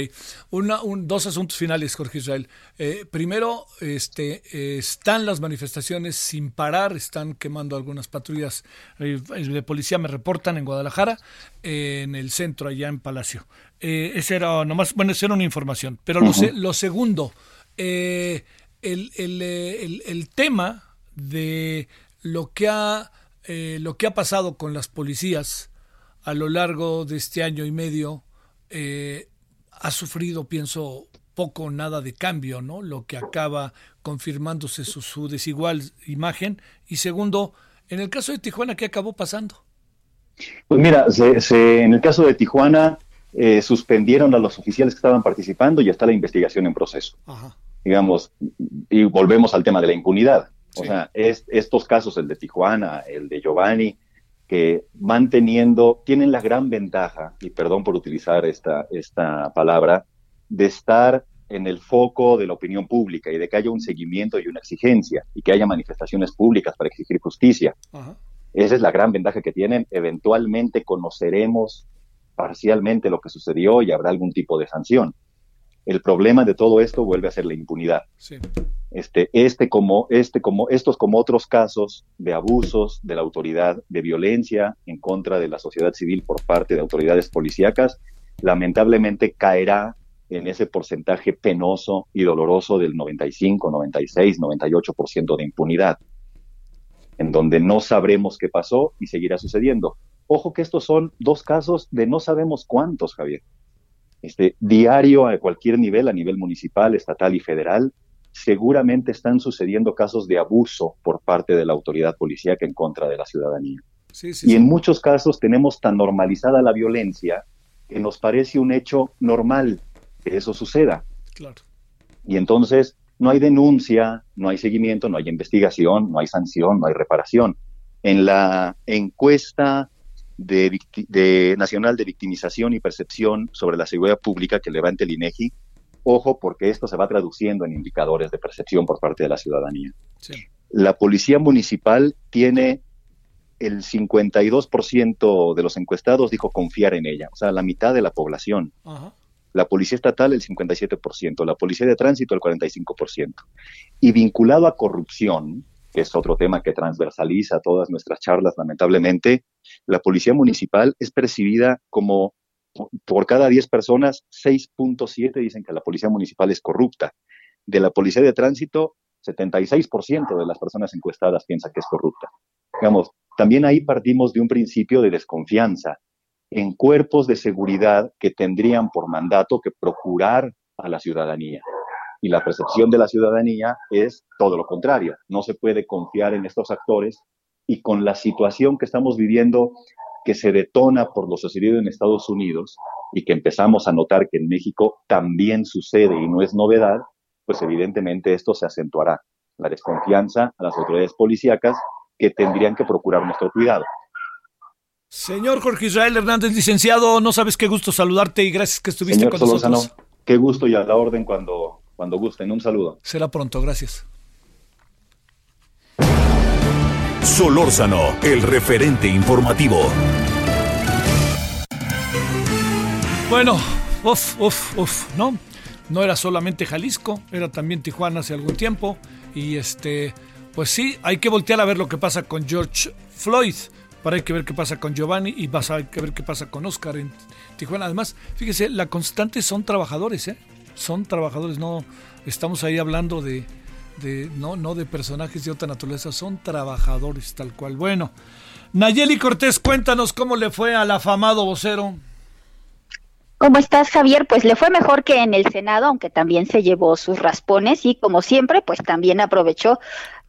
A: Una, un, dos asuntos finales, Jorge Israel. Eh, primero, este, están las manifestaciones sin parar, están quemando algunas patrullas eh, de policía, me reportan en Guadalajara, en el centro, allá en Palacio. Eh, ese era nomás, bueno, esa era una información. Pero lo, lo, segundo, el, el, el, el, tema de lo que ha lo que ha pasado con las policías a lo largo de este año y medio eh, ha sufrido, pienso, poco o nada de cambio, ¿no? Lo que acaba confirmándose su, desigual imagen. Y segundo, en el caso de Tijuana, ¿qué acabó pasando?
E: Pues mira, en el caso de Tijuana eh, suspendieron a los oficiales que estaban participando y está la investigación en proceso. Digamos, y volvemos al tema de la impunidad. O sea, es, estos casos, el de Tijuana, el de Giovanni, que van teniendo, tienen la gran ventaja, y perdón por utilizar esta, esta palabra, de estar en el foco de la opinión pública y de que haya un seguimiento y una exigencia y que haya manifestaciones públicas para exigir justicia. Esa es la gran ventaja que tienen. Eventualmente conoceremos parcialmente lo que sucedió y habrá algún tipo de sanción. El problema de todo esto vuelve a ser la impunidad. Este, este como, este como, estos como otros casos de abusos de la autoridad, de violencia en contra de la sociedad civil por parte de autoridades policíacas, lamentablemente caerá en ese porcentaje penoso y doloroso del 95, 96, 98% de impunidad, en donde no sabremos qué pasó y seguirá sucediendo. Ojo que estos son dos casos de no sabemos cuántos, Javier. Este, diario a cualquier nivel, a nivel municipal, estatal y federal, seguramente están sucediendo casos de abuso por parte de la autoridad policíaca en contra de la ciudadanía. y en muchos casos tenemos tan normalizada la violencia que nos parece un hecho normal que eso suceda. Claro. Y entonces no hay denuncia, no hay seguimiento, no hay investigación, no hay sanción, no hay reparación. En la encuesta de, Nacional de Victimización y Percepción sobre la Seguridad Pública que levante el INEGI, ojo porque esto se va traduciendo en indicadores de percepción por parte de la ciudadanía. La Policía Municipal tiene el 52% de los encuestados dijo confiar en ella, o sea, la mitad de la población. La Policía Estatal el 57%, la Policía de Tránsito el 45%. Y vinculado a corrupción, que es otro tema que transversaliza todas nuestras charlas, lamentablemente, la Policía Municipal es percibida como por cada 10 personas, 6.7 dicen que la Policía Municipal es corrupta. De la Policía de Tránsito, 76% de las personas encuestadas piensan que es corrupta. Digamos, también ahí partimos de un principio de desconfianza en cuerpos de seguridad que tendrían por mandato que procurar a la ciudadanía. Y la percepción de la ciudadanía es todo lo contrario. No se puede confiar en estos actores y con la situación que estamos viviendo que se detona por lo sucedido en Estados Unidos y que empezamos a notar que en México también sucede y no es novedad, pues evidentemente esto se acentuará. La desconfianza a las autoridades policíacas que tendrían que procurar nuestro cuidado.
A: Señor Jorge Israel Hernández, licenciado, no sabes qué gusto saludarte y gracias que estuviste con nosotros.
E: Qué gusto y a la orden cuando, cuando gusten. Un saludo.
A: Será pronto, gracias.
B: Solórzano, el referente informativo.
A: Bueno, uff, uff, uff, ¿no? No era solamente Jalisco, era también Tijuana hace algún tiempo. Y este, pues sí, hay que voltear a ver lo que pasa con George Floyd. Para hay que ver qué pasa con Giovanni y vas a ver qué pasa con Oscar en Tijuana. Además, fíjese, la constante son trabajadores, ¿eh? Son trabajadores, no estamos ahí hablando de, de no, no de personajes de otra naturaleza, son trabajadores tal cual. Bueno, Nayeli Cortés, cuéntanos cómo le fue al afamado vocero.
F: ¿Cómo estás, Javier? Pues le fue mejor que en el Senado, aunque también se llevó sus raspones y, como siempre, pues también aprovechó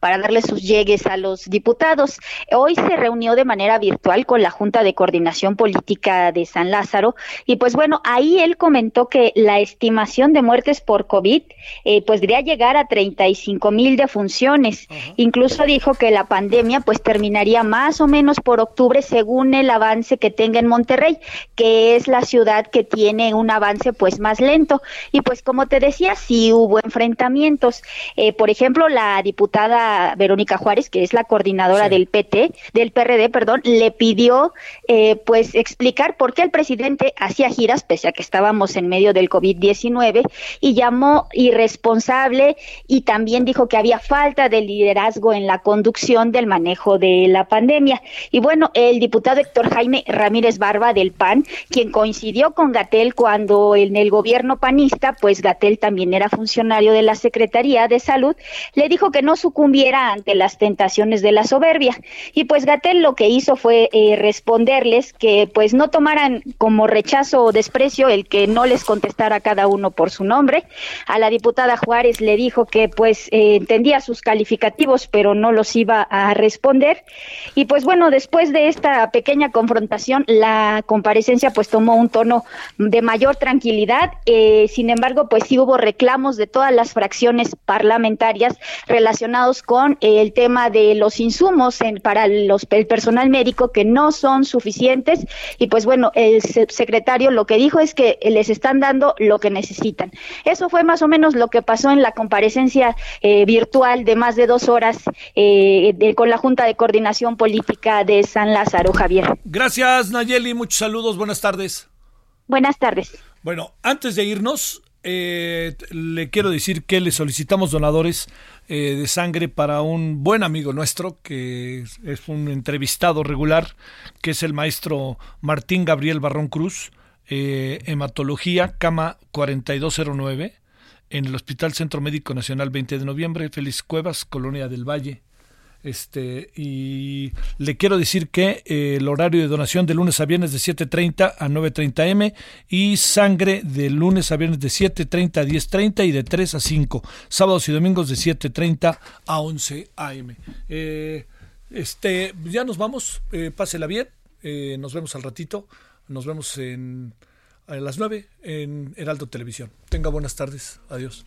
F: para darle sus llegues a los diputados. Hoy se reunió de manera virtual con la Junta de Coordinación Política de San Lázaro y pues bueno, ahí él comentó que la estimación de muertes por COVID eh, podría llegar a 35 mil defunciones. Incluso dijo que la pandemia pues terminaría más o menos por octubre según el avance que tenga en Monterrey, que es la ciudad que tiene un avance pues más lento. Y pues como te decía, sí hubo enfrentamientos. Eh, por ejemplo, la diputada Verónica Juárez, que es la coordinadora del PT, del PRD, perdón, le pidió eh, pues explicar por qué el presidente hacía giras, pese a que estábamos en medio del COVID-19, y llamó irresponsable y también dijo que había falta de liderazgo en la conducción del manejo de la pandemia. Y bueno, el diputado Héctor Jaime Ramírez Barba del PAN, quien coincidió con Gatel cuando en el gobierno panista, pues Gatel también era funcionario de la Secretaría de Salud, le dijo que no sucumbió ante las tentaciones de la soberbia. Y pues Gatel lo que hizo fue eh, responderles que pues no tomaran como rechazo o desprecio el que no les contestara cada uno por su nombre. A la diputada Juárez le dijo que pues eh, entendía sus calificativos pero no los iba a responder. Y pues bueno, después de esta pequeña confrontación, la comparecencia pues tomó un tono de mayor tranquilidad. Eh, sin embargo, pues sí hubo reclamos de todas las fracciones parlamentarias relacionados con el tema de los insumos en, para los, el personal médico que no son suficientes y pues bueno, el secretario lo que dijo es que les están dando lo que necesitan. Eso fue más o menos lo que pasó en la comparecencia eh, virtual de más de dos horas eh, con la Junta de Coordinación Política de San Lázaro, Javier.
A: Gracias, Nayeli. Muchos saludos. Buenas tardes.
F: Buenas tardes.
A: Bueno, antes de irnos, eh, le quiero decir que le solicitamos donadores eh, de sangre para un buen amigo nuestro, que es un entrevistado regular, que es el maestro Martín Gabriel Barrón Cruz. eh, hematología, cama 4209, en el Hospital Centro Médico Nacional 20 de noviembre, Félix Cuevas, Colonia del Valle. Este, y le quiero decir que eh, el horario de donación de lunes a viernes de 7.30 a 9.30 m y sangre de lunes a viernes de 7.30 a 10.30 y de 3 a 5. Sábados y domingos de 7.30 a 11 am. Eh, este, ya nos vamos, eh, pásela bien, eh, nos vemos al ratito, nos vemos en, a las 9 en Heraldo Televisión. Tenga buenas tardes, adiós.